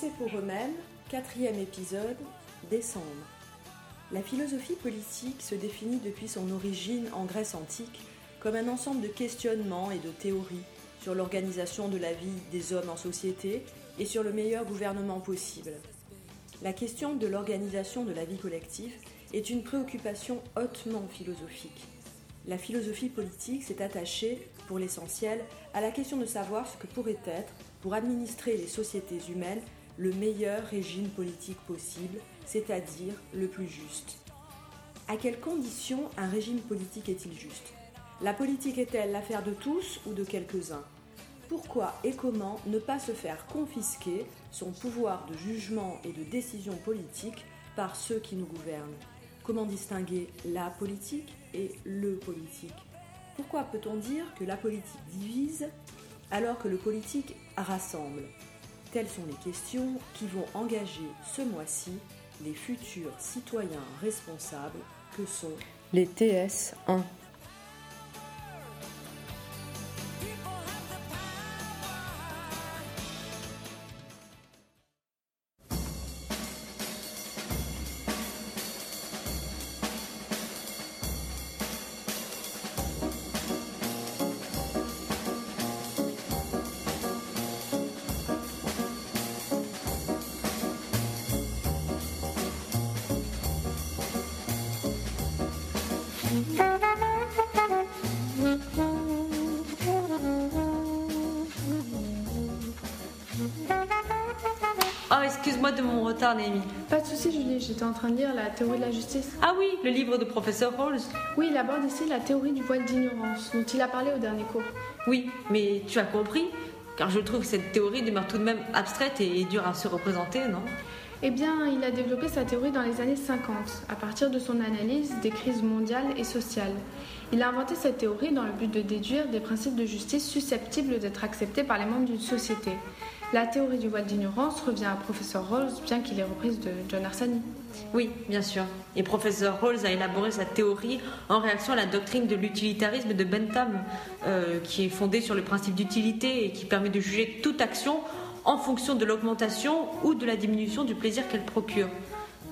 Penser pour eux-mêmes, quatrième épisode, décembre. La philosophie politique se définit depuis son origine en Grèce antique comme un ensemble de questionnements et de théories sur l'organisation de la vie des hommes en société et sur le meilleur gouvernement possible. La question de l'organisation de la vie collective est une préoccupation hautement philosophique. La philosophie politique s'est attachée, pour l'essentiel, à la question de savoir ce que pourrait être, pour administrer les sociétés humaines, le meilleur régime politique possible, c'est-à-dire le plus juste. À quelles conditions un régime politique est-il juste? La politique est-elle l'affaire de tous ou de quelques-uns? Pourquoi et comment ne pas se faire confisquer son pouvoir de jugement et de décision politique par ceux qui nous gouvernent? Comment distinguer la politique et le politique? Pourquoi peut-on dire que la politique divise alors que le politique rassemble? Telles sont les questions qui vont engager ce mois-ci les futurs citoyens responsables que sont les TS1. Excuse-moi de mon retard, Naomi. Pas de soucis, Julie, j'étais en train de lire La théorie de la justice. Ah oui, le livre de professeur Rawls. Oui, il aborde ici la théorie du voile d'ignorance, dont il a parlé au dernier cours. Oui, mais tu as compris Car je trouve que cette théorie demeure tout de même abstraite et dure à se représenter, non? Eh bien, il a développé sa théorie dans les années 50, à partir de son analyse des crises mondiales et sociales. Il a inventé cette théorie dans le but de déduire des principes de justice susceptibles d'être acceptés par les membres d'une société. La théorie du voile d'ignorance revient à professeur Rawls, bien qu'il ait reprise de John Arsani. Oui, bien sûr. Et professeur Rawls a élaboré sa théorie en réaction à la doctrine de l'utilitarisme de Bentham, euh, qui est fondée sur le principe d'utilité et qui permet de juger toute action en fonction de l'augmentation ou de la diminution du plaisir qu'elle procure.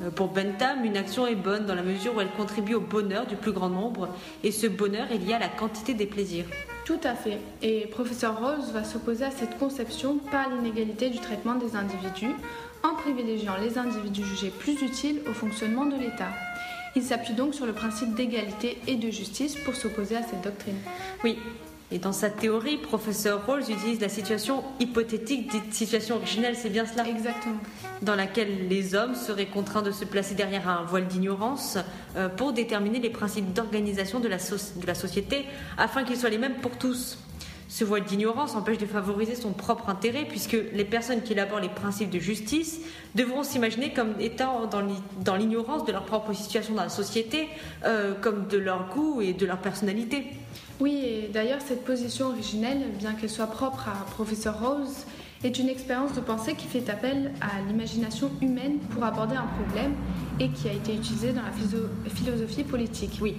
Euh, Pour Bentham, une action est bonne dans la mesure où elle contribue au bonheur du plus grand nombre, et ce bonheur est lié à la quantité des plaisirs. Tout à fait. Et professeur Rawls va s'opposer à cette conception par l'inégalité du traitement des individus, en privilégiant les individus jugés plus utiles au fonctionnement de l'État. Il s'appuie donc sur le principe d'égalité et de justice pour s'opposer à cette doctrine. Oui. Et dans sa théorie, professeur Rawls utilise la situation hypothétique dite situation originelle, c'est bien cela Exactement. Dans laquelle les hommes seraient contraints de se placer derrière un voile d'ignorance euh, pour déterminer les principes d'organisation de, la soci- de la société afin qu'ils soient les mêmes pour tous. Ce voile d'ignorance empêche de favoriser son propre intérêt puisque les personnes qui élaborent les principes de justice devront s'imaginer comme étant dans l'ignorance de leur propre situation dans la société, euh, comme de leur goût et de leur personnalité. Oui, et d'ailleurs, cette position originelle, bien qu'elle soit propre à professeur Rose, est une expérience de pensée qui fait appel à l'imagination humaine pour aborder un problème et qui a été utilisée dans la philo- philosophie politique. Oui.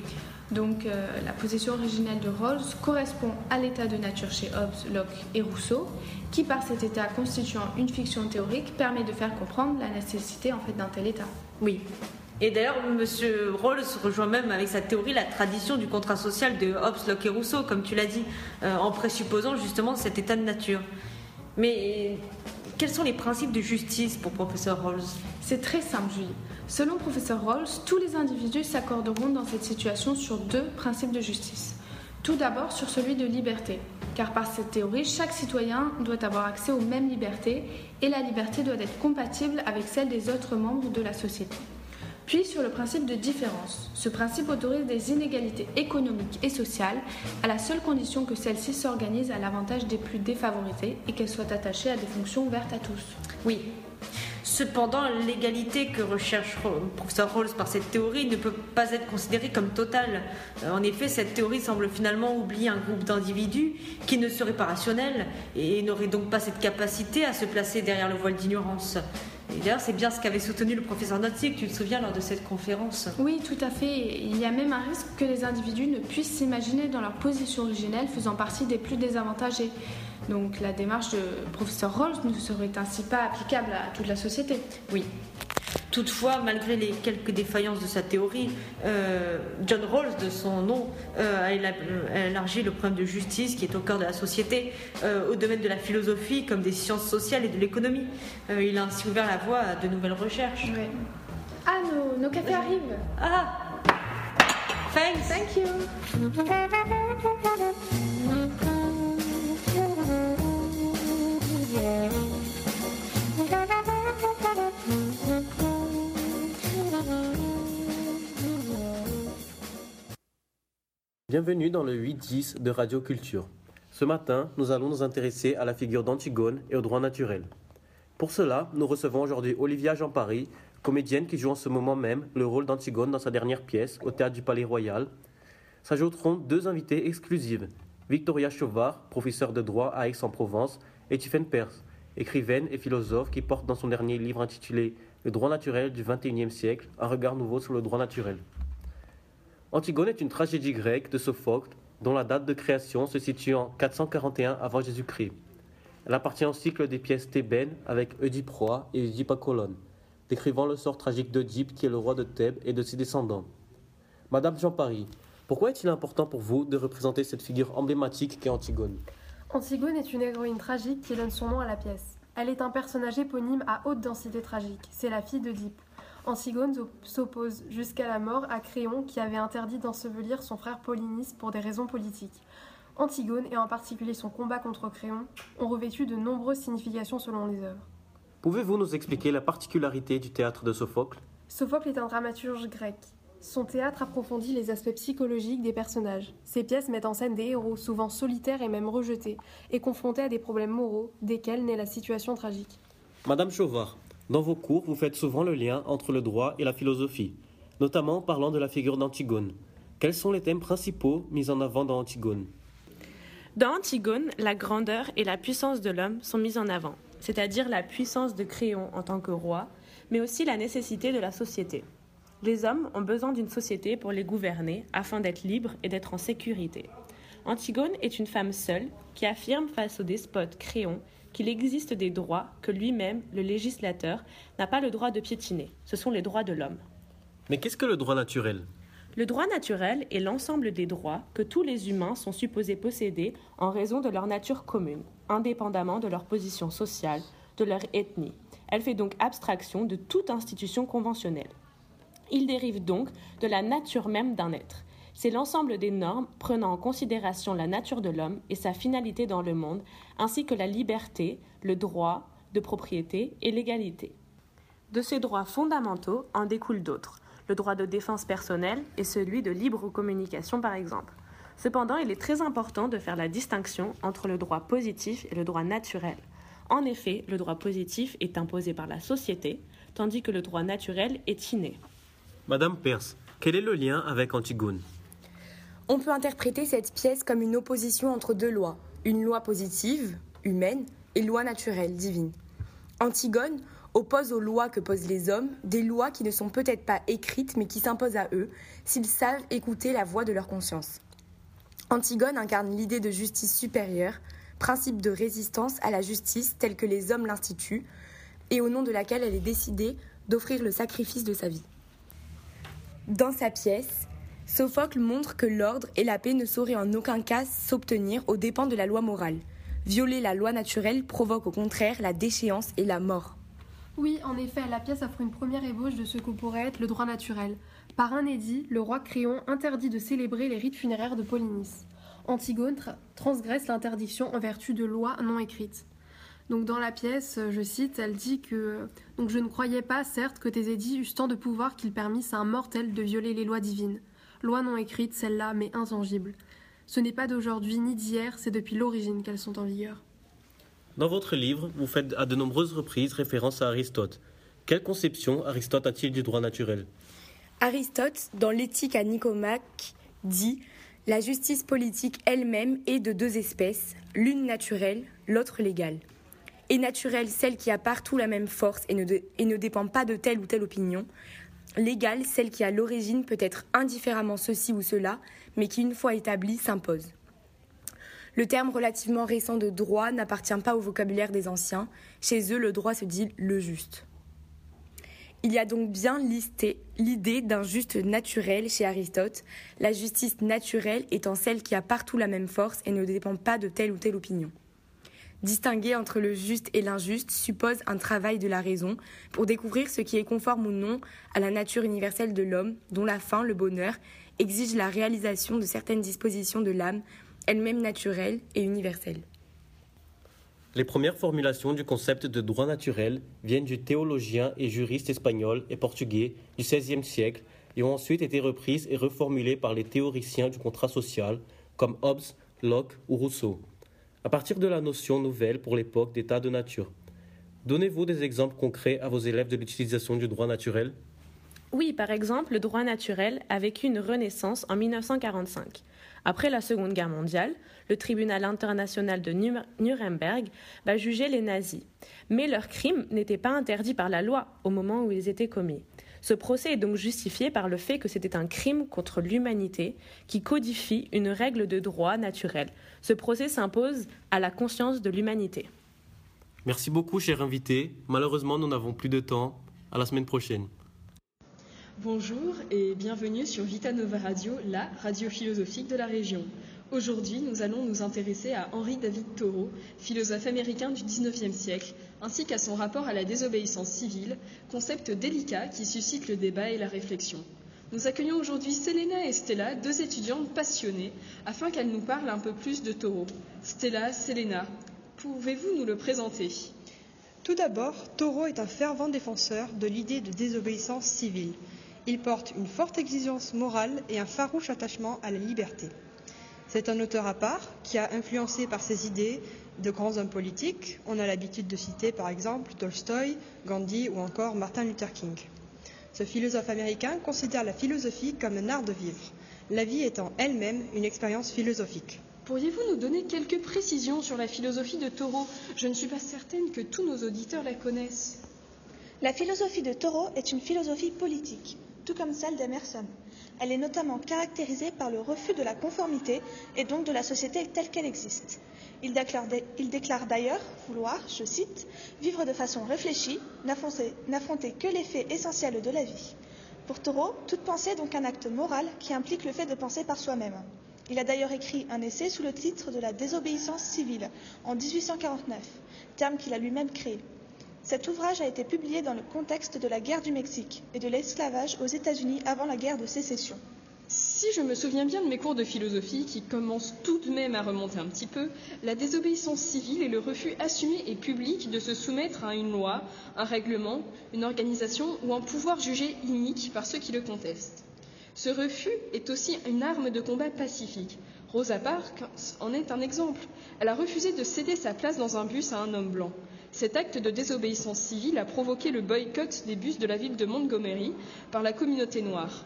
Donc, euh, la position originelle de Rawls correspond à l'état de nature chez Hobbes, Locke et Rousseau, qui, par cet état constituant une fiction théorique, permet de faire comprendre la nécessité en fait d'un tel état. Oui. Et d'ailleurs, M. Rawls rejoint même avec sa théorie la tradition du contrat social de Hobbes, Locke et Rousseau, comme tu l'as dit, euh, en présupposant justement cet état de nature. Mais quels sont les principes de justice pour professeur Rawls? C'est très simple, Julie. Selon professeur Rawls, tous les individus s'accorderont dans cette situation sur deux principes de justice. Tout d'abord sur celui de liberté, car par cette théorie, chaque citoyen doit avoir accès aux mêmes libertés et la liberté doit être compatible avec celle des autres membres de la société. Puis sur le principe de différence. Ce principe autorise des inégalités économiques et sociales à la seule condition que celles-ci s'organisent à l'avantage des plus défavorisés et qu'elles soient attachées à des fonctions ouvertes à tous. Oui. Cependant, l'égalité que recherche Ro- professeur Rawls par cette théorie ne peut pas être considérée comme totale. Euh, En effet, cette théorie semble finalement oublier un groupe d'individus qui ne seraient pas rationnels et n'auraient donc pas cette capacité à se placer derrière le voile d'ignorance. D'ailleurs, c'est bien ce qu'avait soutenu le professeur Notzig, tu te souviens, lors de cette conférence. Oui, tout à fait. Il y a même un risque que les individus ne puissent s'imaginer dans leur position originelle faisant partie des plus désavantagés. Donc la démarche de professeur Rawls ne serait ainsi pas applicable à toute la société. Oui. Toutefois, malgré les quelques défaillances de sa théorie, euh, John Rawls, de son nom, euh, a élargi le problème de justice qui est au cœur de la société euh, au domaine de la philosophie comme des sciences sociales et de l'économie. il a ainsi ouvert la voie à de nouvelles recherches. Ah, nos, nos cafés arrivent. Ah Thanks. Thank you. Bienvenue dans le 8-10 de Radio Culture. Ce matin, nous allons nous intéresser à la figure d'Antigone et au droit naturel. Pour cela, nous recevons aujourd'hui Olivia Jean-Paris, comédienne qui joue en ce moment même le rôle d'Antigone dans sa dernière pièce au théâtre du Palais Royal. S'ajouteront deux invités exclusives Victoria Chauvard, professeure de droit à Aix-en-Provence, Tiffaine Perse, écrivaine et philosophe qui porte dans son dernier livre intitulé Le droit naturel du XXIe siècle, un regard nouveau sur le droit naturel. Antigone est une tragédie grecque de Sophocle dont la date de création se situe en 441 avant Jésus-Christ. Elle appartient au cycle des pièces thébaines avec Oedipe roi et Oedipe à colonne, décrivant le sort tragique d'Oedipe qui est le roi de Thèbes et de ses descendants. Madame Jean Paris, pourquoi est-il important pour vous de représenter cette figure emblématique qu'est Antigone? Antigone est une héroïne tragique qui donne son nom à la pièce. Elle est un personnage éponyme à haute densité tragique. C'est la fille d'Oedipe. Antigone s'oppose jusqu'à la mort à Créon qui avait interdit d'ensevelir son frère Polynice pour des raisons politiques. Antigone, et en particulier son combat contre Créon, ont revêtu de nombreuses significations selon les œuvres. Pouvez-vous nous expliquer la particularité du théâtre de Sophocle? Sophocle est un dramaturge grec. Son théâtre approfondit les aspects psychologiques des personnages. Ses pièces mettent en scène des héros, souvent solitaires et même rejetés, et confrontés à des problèmes moraux, desquels naît la situation tragique. Madame Chauvard, dans vos cours, vous faites souvent le lien entre le droit et la philosophie, notamment en parlant de la figure d'Antigone. Quels sont les thèmes principaux mis en avant dans Antigone? Dans Antigone, la grandeur et la puissance de l'homme sont mises en avant, c'est-à-dire la puissance de Créon en tant que roi, mais aussi la nécessité de la société. Les hommes ont besoin d'une société pour les gouverner afin d'être libres et d'être en sécurité. Antigone est une femme seule qui affirme face au despote Créon qu'il existe des droits que lui-même, le législateur, n'a pas le droit de piétiner. Ce sont les droits de l'homme. Mais qu'est-ce que le droit naturel? Le droit naturel est l'ensemble des droits que tous les humains sont supposés posséder en raison de leur nature commune, indépendamment de leur position sociale, de leur ethnie. Elle fait donc abstraction de toute institution conventionnelle. Il dérive donc de la nature même d'un être. C'est l'ensemble des normes prenant en considération la nature de l'homme et sa finalité dans le monde, ainsi que la liberté, le droit de propriété et l'égalité. De ces droits fondamentaux en découlent d'autres, le droit de défense personnelle et celui de libre communication par exemple. Cependant, il est très important de faire la distinction entre le droit positif et le droit naturel. En effet, le droit positif est imposé par la société, tandis que le droit naturel est inné. Madame Perse, quel est le lien avec Antigone? On peut interpréter cette pièce comme une opposition entre deux lois, une loi positive, humaine, et loi naturelle, divine. Antigone oppose aux lois que posent les hommes des lois qui ne sont peut-être pas écrites mais qui s'imposent à eux s'ils savent écouter la voix de leur conscience. Antigone incarne l'idée de justice supérieure, principe de résistance à la justice telle que les hommes l'instituent, et au nom de laquelle elle est décidée d'offrir le sacrifice de sa vie. Dans sa pièce, Sophocle montre que l'ordre et la paix ne sauraient en aucun cas s'obtenir aux dépens de la loi morale. Violer la loi naturelle provoque au contraire la déchéance et la mort. Oui, en effet, la pièce offre une première ébauche de ce que pourrait être le droit naturel. Par un édit, le roi Créon interdit de célébrer les rites funéraires de Polynice. Antigone transgresse l'interdiction en vertu de lois non écrites. Donc dans la pièce, je cite, elle dit que donc je ne croyais pas, certes, que tes édits eussent tant de pouvoir qu'ils permissent à un mortel de violer les lois divines. Loi non écrite, celle-là, mais intangible. Ce n'est pas d'aujourd'hui ni d'hier, c'est depuis l'origine qu'elles sont en vigueur. Dans votre livre, vous faites à de nombreuses reprises référence à Aristote. Quelle conception Aristote a-t-il du droit naturel? Aristote, dans l'éthique à Nicomaque, dit La justice politique elle-même est de deux espèces, l'une naturelle, l'autre légale. Et naturelle, celle qui a partout la même force et ne, dépend pas de telle ou telle opinion, Légale, celle qui à l'origine peut être indifféremment ceci ou cela, mais qui une fois établie s'impose. Le terme relativement récent de droit n'appartient pas au vocabulaire des anciens. Chez eux, le droit se dit le juste. Il y a donc bien listé l'idée d'un juste naturel chez Aristote, la justice naturelle étant celle qui a partout la même force et ne dépend pas de telle ou telle opinion. Distinguer entre le juste et l'injuste suppose un travail de la raison pour découvrir ce qui est conforme ou non à la nature universelle de l'homme, dont la fin, le bonheur, exige la réalisation de certaines dispositions de l'âme, elle-même naturelle et universelle. Les premières formulations du concept de droit naturel viennent du théologien et juriste espagnol et portugais du XVIe siècle et ont ensuite été reprises et reformulées par les théoriciens du contrat social comme Hobbes, Locke ou Rousseau à partir de la notion nouvelle pour l'époque d'état de nature. Donnez-vous des exemples concrets à vos élèves de l'utilisation du droit naturel? Oui, par exemple, le droit naturel a vécu une renaissance en 1945. Après la Seconde Guerre mondiale, le tribunal international de Nuremberg va juger les nazis. Mais leurs crimes n'étaient pas interdits par la loi au moment où ils étaient commis. Ce procès est donc justifié par le fait que c'était un crime contre l'humanité qui codifie une règle de droit naturel. Ce procès s'impose à la conscience de l'humanité. Merci beaucoup, cher invité. Malheureusement, nous n'avons plus de temps. À la semaine prochaine. Bonjour et bienvenue sur Vita Nova Radio, la radio philosophique de la région. Aujourd'hui, nous allons nous intéresser à Henri David Thoreau, philosophe américain du XIXe siècle, ainsi qu'à son rapport à la désobéissance civile, concept délicat qui suscite le débat et la réflexion. Nous accueillons aujourd'hui Selena et Stella, deux étudiantes passionnées, afin qu'elles nous parlent un peu plus de Thoreau. Stella, Selena, pouvez-vous nous le présenter? Tout d'abord, Thoreau est un fervent défenseur de l'idée de désobéissance civile. Il porte une forte exigence morale et un farouche attachement à la liberté. C'est un auteur à part qui a influencé par ses idées de grands hommes politiques. On a l'habitude de citer par exemple Tolstoï, Gandhi ou encore Martin Luther King. Ce philosophe américain considère la philosophie comme un art de vivre, la vie étant elle-même une expérience philosophique. Pourriez-vous nous donner quelques précisions sur la philosophie de Thoreau? Je ne suis pas certaine que tous nos auditeurs la connaissent. La philosophie de Thoreau est une philosophie politique, tout comme celle d'Emerson. Elle est notamment caractérisée par le refus de la conformité et donc de la société telle qu'elle existe. Il déclare, d'ailleurs vouloir, je cite, vivre de façon réfléchie, n'affronter que les faits essentiels de la vie. Pour Thoreau, toute pensée est donc un acte moral qui implique le fait de penser par soi-même. Il a d'ailleurs écrit un essai sous le titre de la désobéissance civile en 1849, terme qu'il a lui-même créé. Cet ouvrage a été publié dans le contexte de la guerre du Mexique et de l'esclavage aux États-Unis avant la guerre de sécession. Si je me souviens bien de mes cours de philosophie, qui commencent tout de même à remonter un petit peu, la désobéissance civile est le refus assumé et public de se soumettre à une loi, un règlement, une organisation ou un pouvoir jugé inique par ceux qui le contestent. Ce refus est aussi une arme de combat pacifique. Rosa Parks en est un exemple. Elle a refusé de céder sa place dans un bus à un homme blanc. Cet acte de désobéissance civile a provoqué le boycott des bus de la ville de Montgomery par la communauté noire.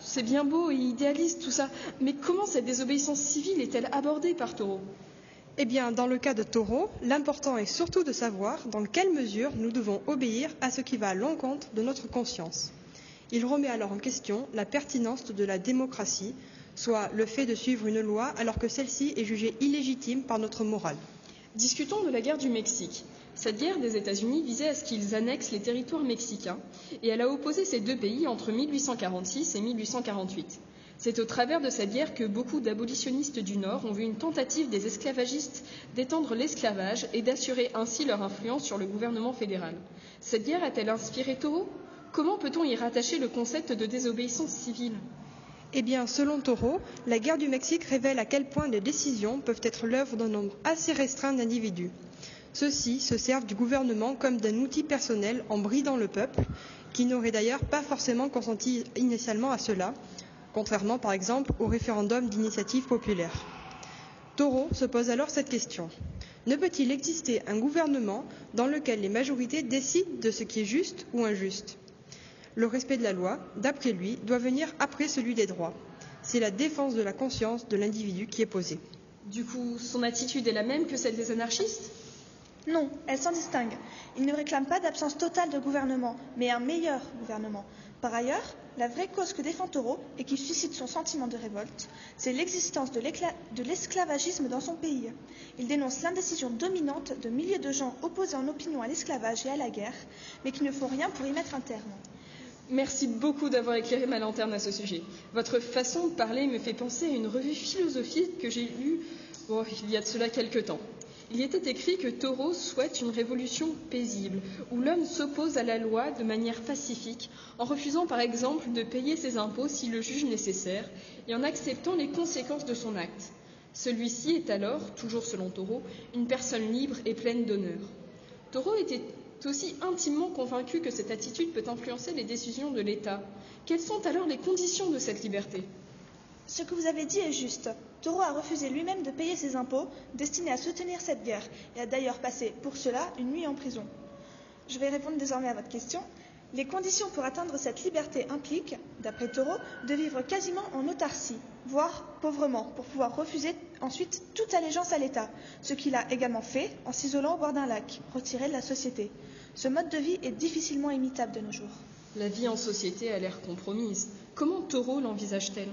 C'est bien beau et idéaliste tout ça, mais comment cette désobéissance civile est-elle abordée par Thoreau Eh bien, dans le cas de Thoreau, l'important est surtout de savoir dans quelle mesure nous devons obéir à ce qui va à l'encontre de notre conscience. Il remet alors en question la pertinence de la démocratie, soit le fait de suivre une loi alors que celle-ci est jugée illégitime par notre morale. Discutons de la guerre du Mexique. Cette guerre des États-Unis visait à ce qu'ils annexent les territoires mexicains et elle a opposé ces deux pays entre 1846 et 1848. C'est au travers de cette guerre que beaucoup d'abolitionnistes du Nord ont vu une tentative des esclavagistes d'étendre l'esclavage et d'assurer ainsi leur influence sur le gouvernement fédéral. Cette guerre a-t-elle inspiré Toro Comment peut-on y rattacher le concept de désobéissance civile? Eh bien, selon Toro, la guerre du Mexique révèle à quel point les décisions peuvent être l'œuvre d'un nombre assez restreint d'individus. Ceux-ci se servent du gouvernement comme d'un outil personnel en bridant le peuple, qui n'aurait d'ailleurs pas forcément consenti initialement à cela, contrairement par exemple au référendum d'initiative populaire. Toro se pose alors cette question. Ne peut-il exister un gouvernement dans lequel les majorités décident de ce qui est juste ou injuste? Le respect de la loi, d'après lui, doit venir après celui des droits. C'est la défense de la conscience de l'individu qui est posée. Du coup, son attitude est la même que celle des anarchistes? Non, elle s'en distingue. Il ne réclame pas d'absence totale de gouvernement, mais un meilleur gouvernement. Par ailleurs, la vraie cause que défend Taureau et qui suscite son sentiment de révolte, c'est l'existence de l'esclavagisme dans son pays. Il dénonce l'indécision dominante de milliers de gens opposés en opinion à l'esclavage et à la guerre, mais qui ne font rien pour y mettre un terme. Merci beaucoup d'avoir éclairé ma lanterne à ce sujet. Votre façon de parler me fait penser à une revue philosophique que j'ai lue il y a de cela quelque temps il était écrit que Taureau souhaite une révolution paisible, où l'homme s'oppose à la loi de manière pacifique, en refusant par exemple de payer ses impôts s'il le juge nécessaire, et en acceptant les conséquences de son acte. Celui-ci est alors, toujours selon Taureau, une personne libre et pleine d'honneur. Taureau était aussi intimement convaincu que cette attitude peut influencer les décisions de l'État. Quelles sont alors les conditions de cette liberté? Ce que vous avez dit est juste. Taureau a refusé lui-même de payer ses impôts destinés à soutenir cette guerre et a d'ailleurs passé pour cela une nuit en prison. Je vais répondre désormais à votre question. Les conditions pour atteindre cette liberté impliquent, d'après Taureau, de vivre quasiment en autarcie, voire pauvrement, pour pouvoir refuser ensuite toute allégeance à l'État, ce qu'il a également fait en s'isolant au bord d'un lac, retiré de la société. Ce mode de vie est difficilement imitable de nos jours. La vie en société a l'air compromise. Comment Taureau l'envisage-t-elle?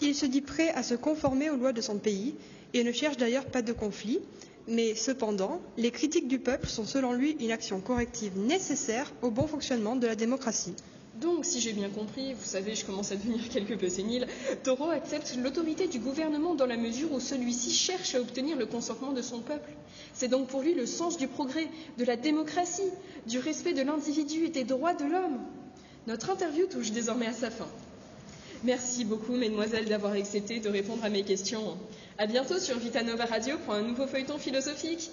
Il se dit prêt à se conformer aux lois de son pays et ne cherche d'ailleurs pas de conflit, mais cependant, les critiques du peuple sont selon lui une action corrective nécessaire au bon fonctionnement de la démocratie. Donc, si j'ai bien compris, vous savez, je commence à devenir quelque peu sénile, Taureau accepte l'autorité du gouvernement dans la mesure où celui-ci cherche à obtenir le consentement de son peuple. C'est donc pour lui le sens du progrès, de la démocratie, du respect de l'individu et des droits de l'homme. Notre interview touche désormais à sa fin. Merci beaucoup, mesdemoiselles, d'avoir accepté de répondre à mes questions. À bientôt sur Vitanova Radio pour un nouveau feuilleton philosophique.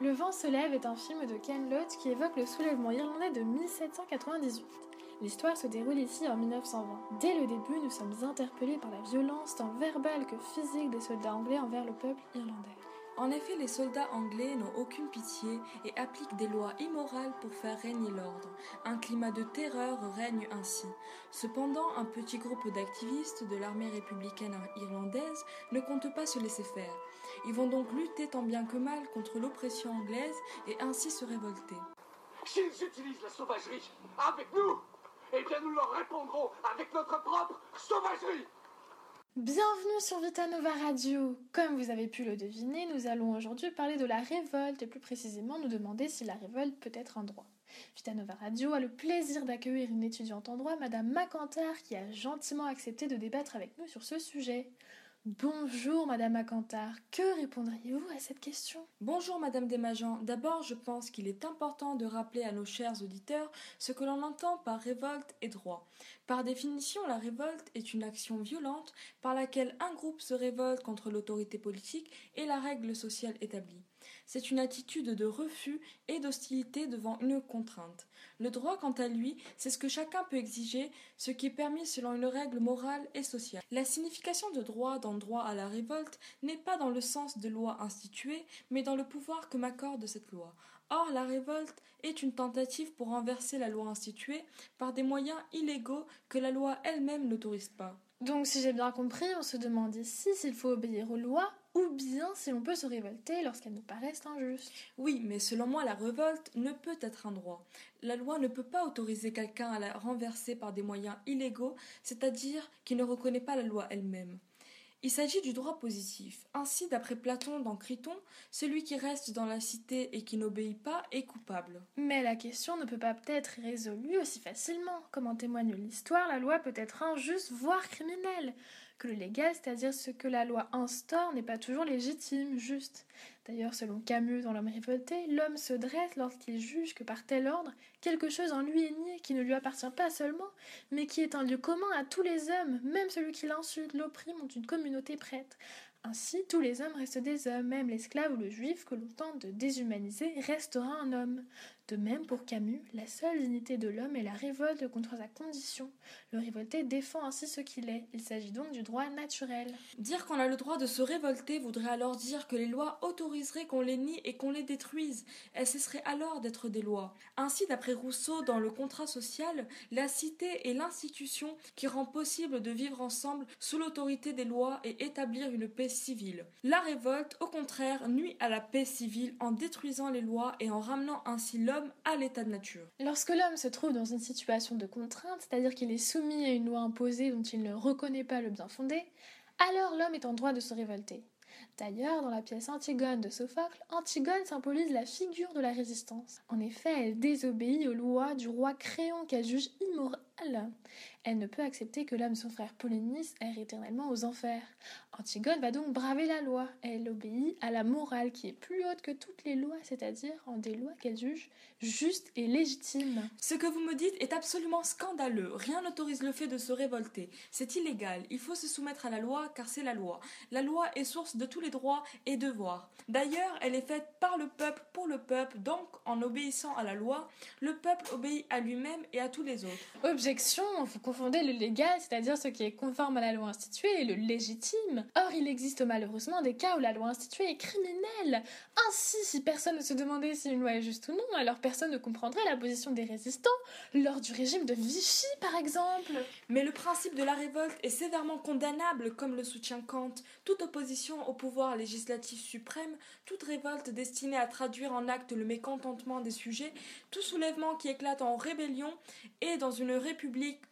Le vent se lève est un film de Ken Loach qui évoque le soulèvement irlandais de 1798. L'histoire se déroule ici en 1920. Dès le début, nous sommes interpellés par la violence tant verbale que physique des soldats anglais envers le peuple irlandais. En effet, les soldats anglais n'ont aucune pitié et appliquent des lois immorales pour faire régner l'ordre. Un climat de terreur règne ainsi. Cependant, un petit groupe d'activistes de l'armée républicaine irlandaise ne compte pas se laisser faire. Ils vont donc lutter tant bien que mal contre l'oppression anglaise et ainsi se révolter. S'ils utilisent la sauvagerie avec nous, eh bien nous leur répondrons avec notre propre sauvagerie. Bienvenue sur Vitanova Radio. Comme vous avez pu le deviner, nous allons aujourd'hui parler de la révolte et plus précisément nous demander si la révolte peut être un droit. Vitanova Radio a le plaisir d'accueillir une étudiante en droit, Madame Macantar, qui a gentiment accepté de débattre avec nous sur ce sujet. Bonjour Madame Acantar, que répondriez-vous à cette question? Bonjour Madame Desmagents. D'abord, je pense qu'il est important de rappeler à nos chers auditeurs ce que l'on entend par révolte et droit. Par définition, la révolte est une action violente par laquelle un groupe se révolte contre l'autorité politique et la règle sociale établie. C'est une attitude de refus et d'hostilité devant une contrainte. Le droit, quant à lui, c'est ce que chacun peut exiger, ce qui est permis selon une règle morale et sociale. La signification de droit dans droit à la révolte n'est pas dans le sens de loi instituée, mais dans le pouvoir que m'accorde cette loi. Or, la révolte est une tentative pour renverser la loi instituée par des moyens illégaux que la loi elle-même n'autorise pas. Donc, si j'ai bien compris, on se demande ici s'il faut obéir aux lois ou bien si l'on peut se révolter lorsqu'elles nous paraissent injustes. Oui, mais selon moi, la révolte ne peut être un droit. La loi ne peut pas autoriser quelqu'un à la renverser par des moyens illégaux, c'est-à-dire qui ne reconnaît pas la loi elle-même. Il s'agit du droit positif. Ainsi, d'après Platon dans Criton, celui qui reste dans la cité et qui n'obéit pas est coupable. Mais la question ne peut pas être résolue aussi facilement. Comme en témoigne l'histoire, la loi peut être injuste, voire criminelle que le légal, c'est-à-dire ce que la loi instaure, n'est pas toujours légitime, juste. D'ailleurs, selon Camus dans L'homme révolté, l'homme se dresse lorsqu'il juge que par tel ordre, quelque chose en lui est nié qui ne lui appartient pas seulement, mais qui est un lieu commun à tous les hommes, même celui qui l'insulte, l'opprime ou une communauté prête. Ainsi, tous les hommes restent des hommes, même l'esclave ou le juif que l'on tente de déshumaniser restera un homme. De même, pour Camus, la seule dignité de l'homme est la révolte contre sa condition. Le révolté défend ainsi ce qu'il est. Il s'agit donc du droit naturel. Dire qu'on a le droit de se révolter voudrait alors dire que les lois autoriseraient qu'on les nie et qu'on les détruise. Elles cesseraient alors d'être des lois. Ainsi, d'après Rousseau, dans le contrat social, la cité est l'institution qui rend possible de vivre ensemble sous l'autorité des lois et établir une paix civile. La révolte, au contraire, nuit à la paix civile en détruisant les lois et en ramenant ainsi l'homme l'état de nature. Lorsque l'homme se trouve dans une situation de contrainte, c'est-à-dire qu'il est soumis à une loi imposée dont il ne reconnaît pas le bien fondé, alors l'homme est en droit de se révolter. D'ailleurs, dans la pièce Antigone de Sophocle, Antigone symbolise la figure de la résistance. En effet, elle désobéit aux lois du roi Créon qu'elle juge Elle ne peut accepter que l'homme, son frère Polynice, erre éternellement aux enfers. Antigone va donc braver la loi. Elle obéit à la morale qui est plus haute que toutes les lois, c'est-à-dire en des lois qu'elle juge justes et légitimes. Ce que vous me dites est absolument scandaleux. Rien n'autorise le fait de se révolter. C'est illégal. Il faut se soumettre à la loi car c'est la loi. La loi est source de tous les droits et devoirs. D'ailleurs, elle est faite par le peuple pour le peuple, donc en obéissant à la loi, le peuple obéit à lui-même et à tous les autres. Objection, vous confondez le légal, c'est-à-dire ce qui est conforme à la loi instituée, et le légitime. Or, il existe malheureusement des cas où la loi instituée est criminelle. Ainsi, si personne ne se demandait si une loi est juste ou non, alors personne ne comprendrait la position des résistants lors du régime de Vichy, par exemple. Mais le principe de la révolte est sévèrement condamnable, comme le soutient Kant. Toute opposition au pouvoir législatif suprême, toute révolte destinée à traduire en acte le mécontentement des sujets, tout soulèvement qui éclate en rébellion est dans une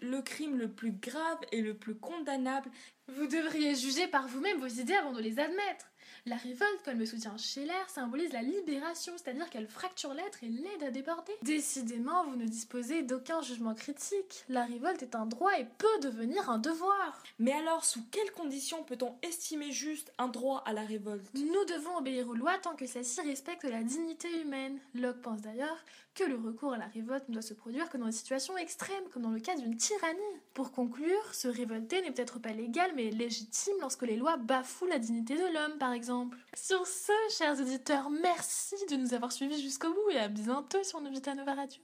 le crime le plus grave et le plus condamnable. Vous devriez juger par vous-même vos idées avant de les admettre. La révolte, comme le soutient Scheller, symbolise la libération, c'est-à-dire qu'elle fracture l'être et l'aide à déborder. Décidément, vous ne disposez d'aucun jugement critique. La révolte est un droit et peut devenir un devoir. Mais alors, sous quelles conditions peut-on estimer juste un droit à la révolte? Nous devons obéir aux lois tant que celles-ci respectent la dignité humaine. Locke pense d'ailleurs que le recours à la révolte ne doit se produire que dans des situations extrêmes, comme dans le cas d'une tyrannie. Pour conclure, se révolter n'est peut-être pas légal, mais légitime lorsque les lois bafouent la dignité de l'homme, par exemple. Sur ce, chers auditeurs, merci de nous avoir suivis jusqu'au bout et à bientôt sur Novita Nova Radio.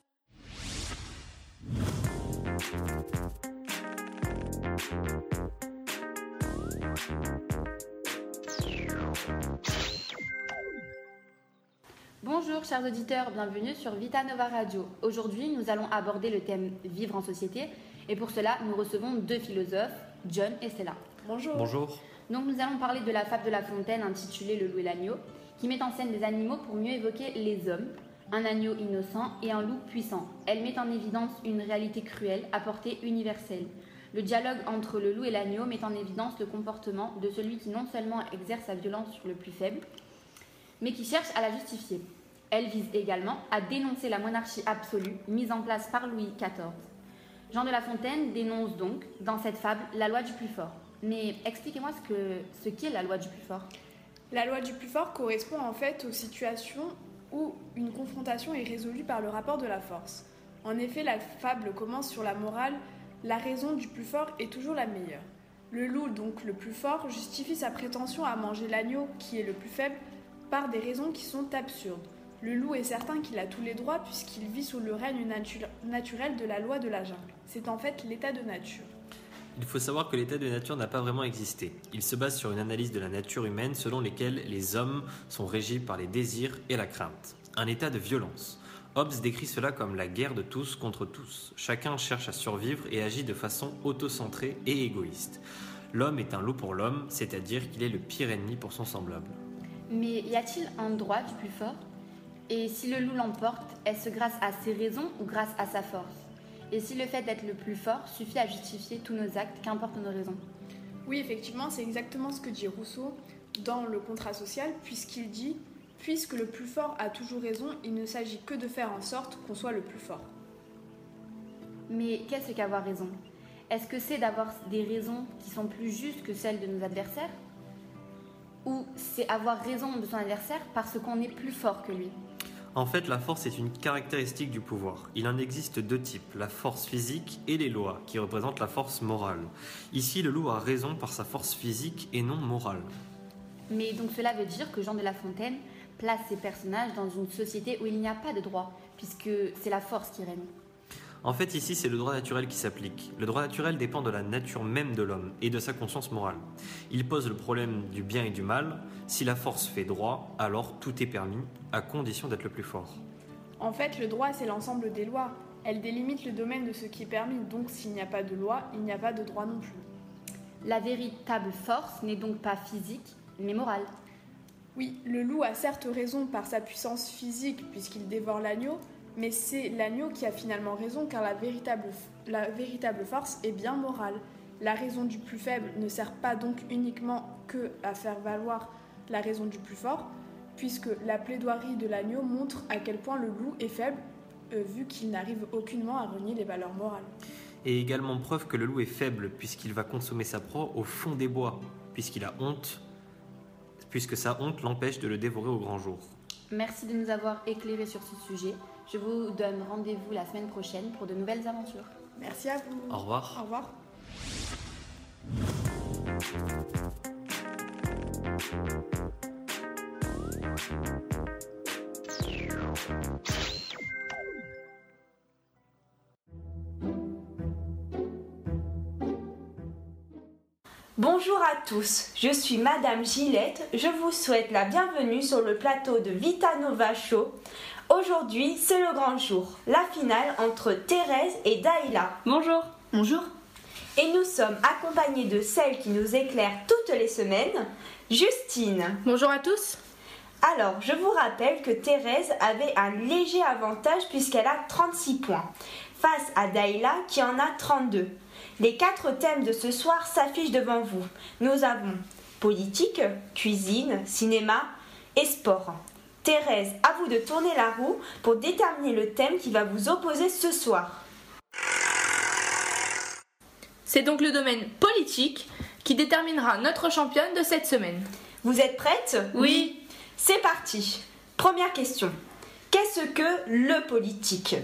Bonjour chers auditeurs, bienvenue sur Vita Nova Radio. Aujourd'hui, nous allons aborder le thème vivre en société et pour cela, nous recevons deux philosophes, John et Stella. Bonjour. Bonjour. Donc nous allons parler de la fable de La Fontaine intitulée Le loup et l'agneau, qui met en scène des animaux pour mieux évoquer les hommes, un agneau innocent et un loup puissant. Elle met en évidence une réalité cruelle à portée universelle. Le dialogue entre le loup et l'agneau met en évidence le comportement de celui qui non seulement exerce sa violence sur le plus faible, mais qui cherche à la justifier. Elle vise également à dénoncer la monarchie absolue mise en place par Louis XIV. Jean de La Fontaine dénonce donc, dans cette fable, la loi du plus fort. Mais expliquez-moi ce qu'est la loi du plus fort. La loi du plus fort correspond en fait aux situations où une confrontation est résolue par le rapport de la force. En effet, la fable commence sur la morale, la raison du plus fort est toujours la meilleure. Le loup, donc le plus fort, justifie sa prétention à manger l'agneau, qui est le plus faible, par des raisons qui sont absurdes. Le loup est certain qu'il a tous les droits puisqu'il vit sous le règne natu- naturel de la loi de la jungle. C'est en fait l'état de nature. Il faut savoir que l'état de nature n'a pas vraiment existé. Il se base sur une analyse de la nature humaine selon lesquelles les hommes sont régis par les désirs et la crainte. Un état de violence. Hobbes décrit cela comme la guerre de tous contre tous. Chacun cherche à survivre et agit de façon autocentrée et égoïste. L'homme est un loup pour l'homme, c'est-à-dire qu'il est le pire ennemi pour son semblable. Mais y a-t-il un droit du plus fort? Et si le loup l'emporte, est-ce grâce à ses raisons ou grâce à sa force? Et si le fait d'être le plus fort suffit à justifier tous nos actes, qu'importe nos raisons? Oui, effectivement, c'est exactement ce que dit Rousseau dans le contrat social, puisqu'il dit Puisque le plus fort a toujours raison, il ne s'agit que de faire en sorte qu'on soit le plus fort. Mais qu'est-ce qu'avoir raison? Est-ce que c'est d'avoir des raisons qui sont plus justes que celles de nos adversaires? Ou c'est avoir raison de son adversaire parce qu'on est plus fort que lui? En fait, la force est une caractéristique du pouvoir. Il en existe deux types, la force physique et les lois, qui représentent la force morale. Ici, le loup a raison par sa force physique et non morale. Mais donc cela veut dire que Jean de La Fontaine place ses personnages dans une société où il n'y a pas de droit, puisque c'est la force qui règne. En fait, ici, c'est le droit naturel qui s'applique. Le droit naturel dépend de la nature même de l'homme et de sa conscience morale. Il pose le problème du bien et du mal. Si la force fait droit, alors tout est permis, à condition d'être le plus fort. En fait, le droit, c'est l'ensemble des lois. Elles délimitent le domaine de ce qui est permis, donc s'il n'y a pas de loi, il n'y a pas de droit non plus. La véritable force n'est donc pas physique, mais morale. Oui, le loup a certes raison par sa puissance physique puisqu'il dévore l'agneau, Mais c'est l'agneau qui a finalement raison car la véritable, force est bien morale. La raison du plus faible ne sert pas donc uniquement que à faire valoir la raison du plus fort, puisque la plaidoirie de l'agneau montre à quel point le loup est faible, euh, vu qu'il n'arrive aucunement à renier les valeurs morales. Et également preuve que le loup est faible, puisqu'il va consommer sa proie au fond des bois, puisqu'il a honte, puisque sa honte l'empêche de le dévorer au grand jour. Merci de nous avoir éclairés sur ce sujet. Je vous donne rendez-vous la semaine prochaine pour de nouvelles aventures. Merci à vous. Au revoir. Au revoir. Bonjour à tous, je suis Madame Gillette. Je vous souhaite la bienvenue sur le plateau de Vita Nova Show. Aujourd'hui, c'est le grand jour, la finale entre Thérèse et Daïla. Bonjour. Bonjour. Et nous sommes accompagnés de celle qui nous éclaire toutes les semaines, Justine. Bonjour à tous. Alors, je vous rappelle que Thérèse avait un léger avantage puisqu'elle a 36 points, face à Daïla qui en a 32. Les quatre thèmes de ce soir s'affichent devant vous. Nous avons politique, cuisine, cinéma et sport. Thérèse, à vous de tourner la roue pour déterminer le thème qui va vous opposer ce soir. C'est donc le domaine politique qui déterminera notre championne de cette semaine. Vous êtes prête? Oui. C'est parti. Première question. Qu'est-ce que le politique?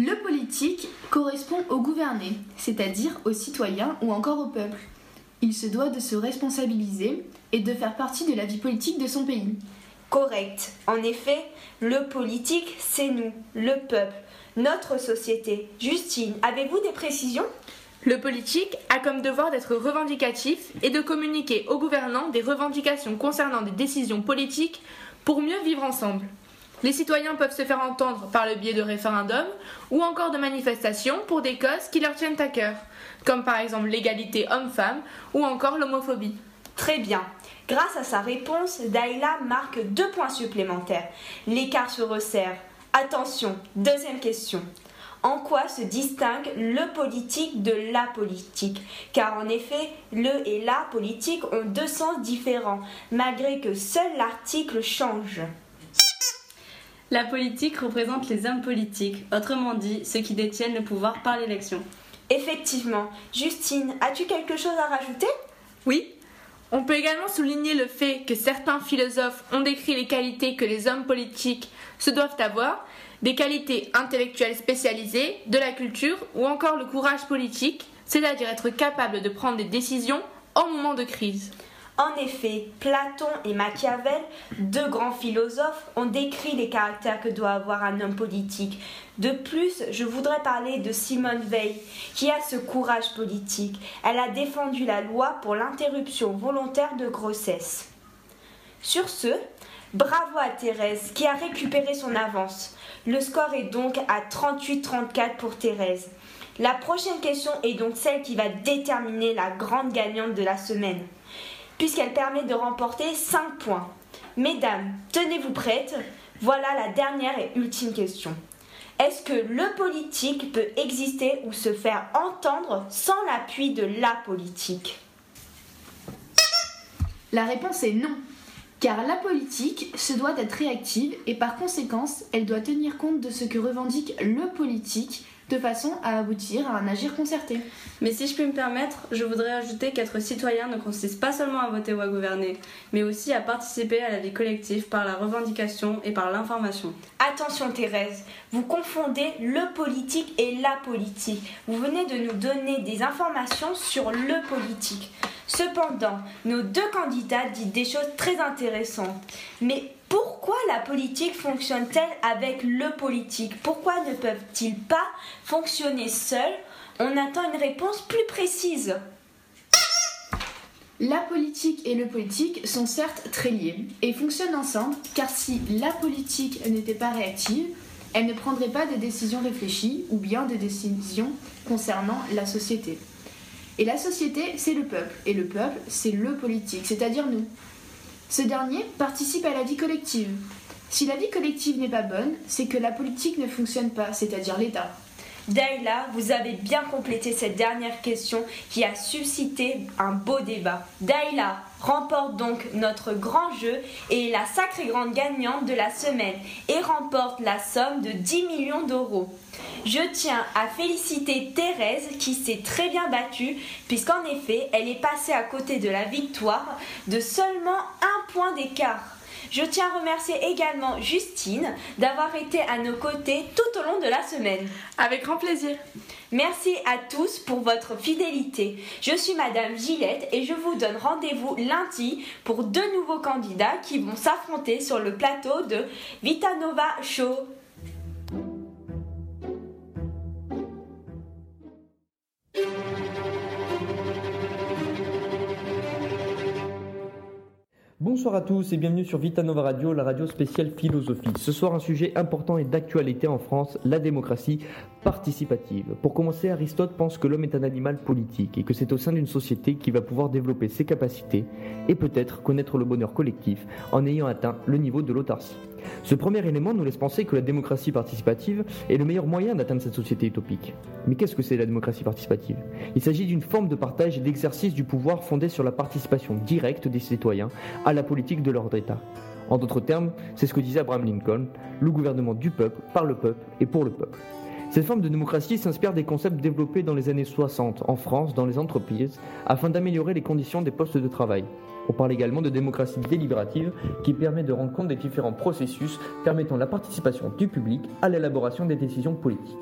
Le politique correspond au gouverné, c'est-à-dire aux citoyens ou encore au peuple. Il se doit de se responsabiliser et de faire partie de la vie politique de son pays. Correct. En effet, le politique, c'est nous, le peuple, notre société. Justine, avez-vous des précisions? Le politique a comme devoir d'être revendicatif et de communiquer aux gouvernants des revendications concernant des décisions politiques pour mieux vivre ensemble. Les citoyens peuvent se faire entendre par le biais de référendums ou encore de manifestations pour des causes qui leur tiennent à cœur, comme par exemple l'égalité homme-femme ou encore l'homophobie. Très bien. Grâce à sa réponse, Daïla marque deux points supplémentaires. L'écart se resserre. Attention, deuxième question. En quoi se distingue le politique de la politique? Car en effet, le et la politique ont deux sens différents, malgré que seul l'article change. La politique représente les hommes politiques, autrement dit ceux qui détiennent le pouvoir par l'élection. Effectivement. Justine, as-tu quelque chose à rajouter? Oui. On peut également souligner le fait que certains philosophes ont décrit les qualités que les hommes politiques se doivent avoir, des qualités intellectuelles spécialisées, de la culture ou encore le courage politique, c'est-à-dire être capable de prendre des décisions en moment de crise. En effet, Platon et Machiavel, deux grands philosophes, ont décrit les caractères que doit avoir un homme politique. De plus, je voudrais parler de Simone Veil, qui a ce courage politique. Elle a défendu la loi pour l'interruption volontaire de grossesse. Sur ce, bravo à Thérèse, qui a récupéré son avance. Le score est donc à 38-34 pour Thérèse. La prochaine question est donc celle qui va déterminer la grande gagnante de la semaine puisqu'elle permet de remporter 5 points. Mesdames, tenez-vous prêtes Voilà la dernière et ultime question. Est-ce que le politique peut exister ou se faire entendre sans l'appui de la politique? La réponse est non. Car la politique se doit d'être réactive et par conséquence, elle doit tenir compte de ce que revendique le politique de façon à aboutir à un agir concerté. Mais si je puis me permettre, je voudrais ajouter qu'être citoyen ne consiste pas seulement à voter ou à gouverner, mais aussi à participer à la vie collective par la revendication et par l'information. Attention Thérèse, vous confondez le politique et la politique. Vous venez de nous donner des informations sur le politique. Cependant, nos deux candidats disent des choses très intéressantes. Mais pourquoi la politique fonctionne-t-elle avec le politique? Pourquoi ne peuvent-ils pas fonctionner seuls? On attend une réponse plus précise. La politique et le politique sont certes très liés et fonctionnent ensemble car si la politique n'était pas réactive, elle ne prendrait pas des décisions réfléchies ou bien des décisions concernant la société. Et la société, c'est le peuple, et le peuple, c'est le politique, c'est-à-dire nous. Ce dernier participe à la vie collective. Si la vie collective n'est pas bonne, c'est que la politique ne fonctionne pas, c'est-à-dire l'État. Daïla, vous avez bien complété cette dernière question qui a suscité un beau débat. Daïla remporte donc notre grand jeu et est la sacrée grande gagnante de la semaine et remporte la somme de 10 millions d'euros. Je tiens à féliciter Thérèse qui s'est très bien battue puisqu'en effet elle est passée à côté de la victoire de seulement un point d'écart. Je tiens à remercier également Justine d'avoir été à nos côtés tout au long de la semaine. Avec grand plaisir. Merci à tous pour votre fidélité. Je suis Madame Gillette et je vous donne rendez-vous lundi pour deux nouveaux candidats qui vont s'affronter sur le plateau de Vitanova Show. Bonsoir à tous et bienvenue sur Vitanova Radio, la radio spéciale philosophie. Ce soir, un sujet important et d'actualité en France, la démocratie participative. Pour commencer, Aristote pense que l'homme est un animal politique et que c'est au sein d'une société qu'il va pouvoir développer ses capacités et peut-être connaître le bonheur collectif en ayant atteint le niveau de l'autarcie. Ce premier élément nous laisse penser que la démocratie participative est le meilleur moyen d'atteindre cette société utopique. Mais qu'est-ce que c'est la démocratie participative? Il s'agit d'une forme de partage et d'exercice du pouvoir fondée sur la participation directe des citoyens à la politique de leur État. En d'autres termes, c'est ce que disait Abraham Lincoln, le gouvernement du peuple, par le peuple et pour le peuple. Cette forme de démocratie s'inspire des concepts développés dans les années 60 en France dans les entreprises afin d'améliorer les conditions des postes de travail. On parle également de démocratie délibérative qui permet de rendre compte des différents processus permettant la participation du public à l'élaboration des décisions politiques.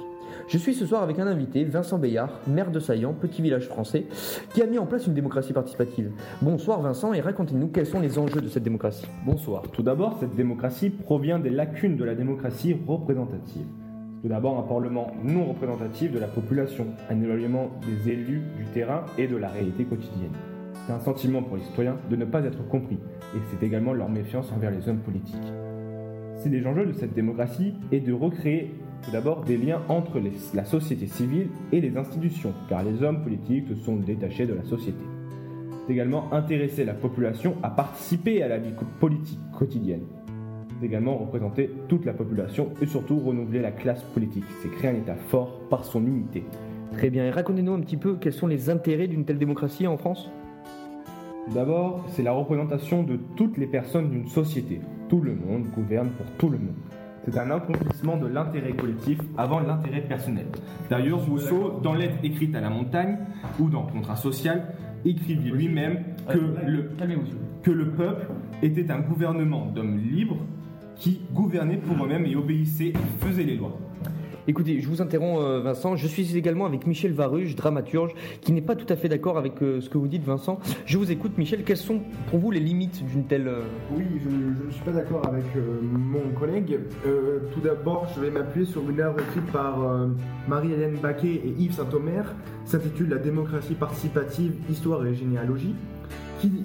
Je suis ce soir avec un invité, Vincent Bayard, maire de Saillant, petit village français, qui a mis en place une démocratie participative. Bonsoir Vincent et racontez-nous quels sont les enjeux de cette démocratie. Bonsoir. Tout d'abord, cette démocratie provient des lacunes de la démocratie représentative. Tout d'abord, un parlement non représentatif de la population, un éloignement des élus du terrain et de la réalité quotidienne. C'est un sentiment pour les citoyens de ne pas être compris, et c'est également leur méfiance envers les hommes politiques. C'est des enjeux de cette démocratie et de recréer tout d'abord des liens entre les- la société civile et les institutions, car les hommes politiques se sont détachés de la société. C'est également intéresser la population à participer à la vie politique quotidienne. C'est également représenter toute la population et surtout renouveler la classe politique. C'est créer un État fort par son unité. Très bien, et racontez-nous un petit peu quels sont les intérêts d'une telle démocratie en France? D'abord, c'est la représentation de toutes les personnes d'une société. Tout le monde gouverne pour tout le monde. C'est un accomplissement de l'intérêt collectif avant l'intérêt personnel. D'ailleurs, Rousseau, dans lettre écrite à la montagne ou dans Contrat social, écrivit lui-même que le, que le peuple était un gouvernement d'hommes libres qui gouvernaient pour eux-mêmes et obéissaient et faisaient les lois. Écoutez, je vous interromps euh, Vincent, je suis également avec Michel Varuge, dramaturge, qui n'est pas tout à fait d'accord avec euh, ce que vous dites Vincent. Je vous écoute Michel, quelles sont pour vous les limites d'une telle... euh, Oui, je, ne suis pas d'accord avec mon collègue. Tout d'abord, je vais m'appuyer sur une œuvre écrite par Marie-Hélène Baquet et Yves Saint-Omer, s'intitule La démocratie participative, histoire et généalogie.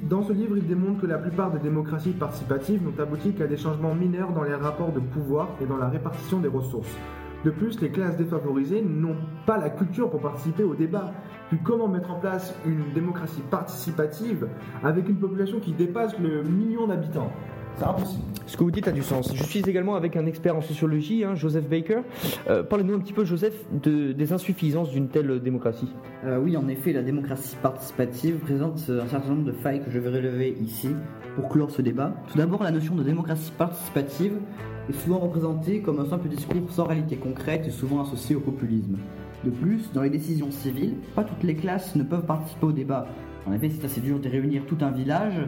Dans ce livre, il démontre que la plupart des démocraties participatives n'ont abouti qu'à des changements mineurs dans les rapports de pouvoir et dans la répartition des ressources. De plus, les classes défavorisées n'ont pas la culture pour participer au débat. Puis comment mettre en place une démocratie participative avec une population qui dépasse le million d'habitants? C'est impossible. Ce que vous dites a du sens. Je suis également avec un expert en sociologie, hein, Joseph Baker. Euh, Parlez-nous un petit peu, Joseph, de- des insuffisances d'une telle démocratie. Euh, oui, en effet, la démocratie participative présente euh, un certain nombre de failles que je vais relever ici pour clore ce débat. Tout d'abord, la notion de démocratie participative est souvent représentée comme un simple discours sans réalité concrète et souvent associé au populisme. De plus, dans les décisions civiles, pas toutes les classes ne peuvent participer au débat. En effet, c'est assez dur de réunir tout un village,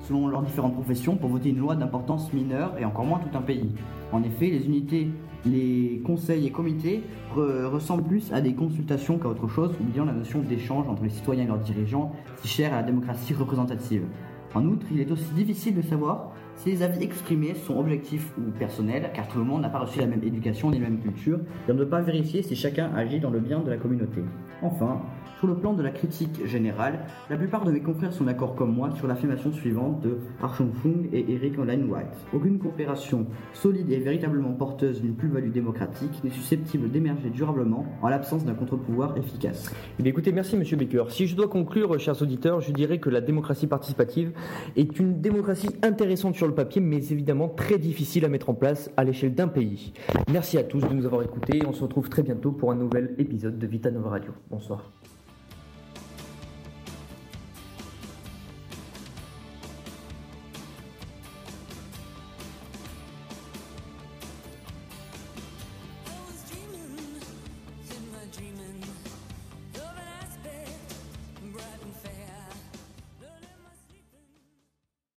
selon leurs différentes professions, pour voter une loi d'importance mineure et encore moins tout un pays. En effet, les unités, les conseils et comités re- ressemblent plus à des consultations qu'à autre chose, oubliant la notion d'échange entre les citoyens et leurs dirigeants, si chère à la démocratie représentative. En outre, il est aussi difficile de savoir les avis exprimés sont objectifs ou personnels, car tout le monde n'a pas reçu la même éducation ni la même culture, et on ne peut pas vérifier si chacun agit dans le bien de la communauté. Enfin, sur le plan de la critique générale, la plupart de mes confrères sont d'accord comme moi sur l'affirmation suivante de Archon Fung et Eric Online White. Aucune coopération solide et véritablement porteuse d'une plus-value démocratique n'est susceptible d'émerger durablement en l'absence d'un contre-pouvoir efficace. Eh bien, écoutez, merci Monsieur Baker. Si je dois conclure, chers auditeurs, je dirais que la démocratie participative est une démocratie intéressante sur le papier, mais évidemment très difficile à mettre en place à l'échelle d'un pays. Merci à tous de nous avoir écoutés et on se retrouve très bientôt pour un nouvel épisode de Vita Nova Radio. Bonsoir.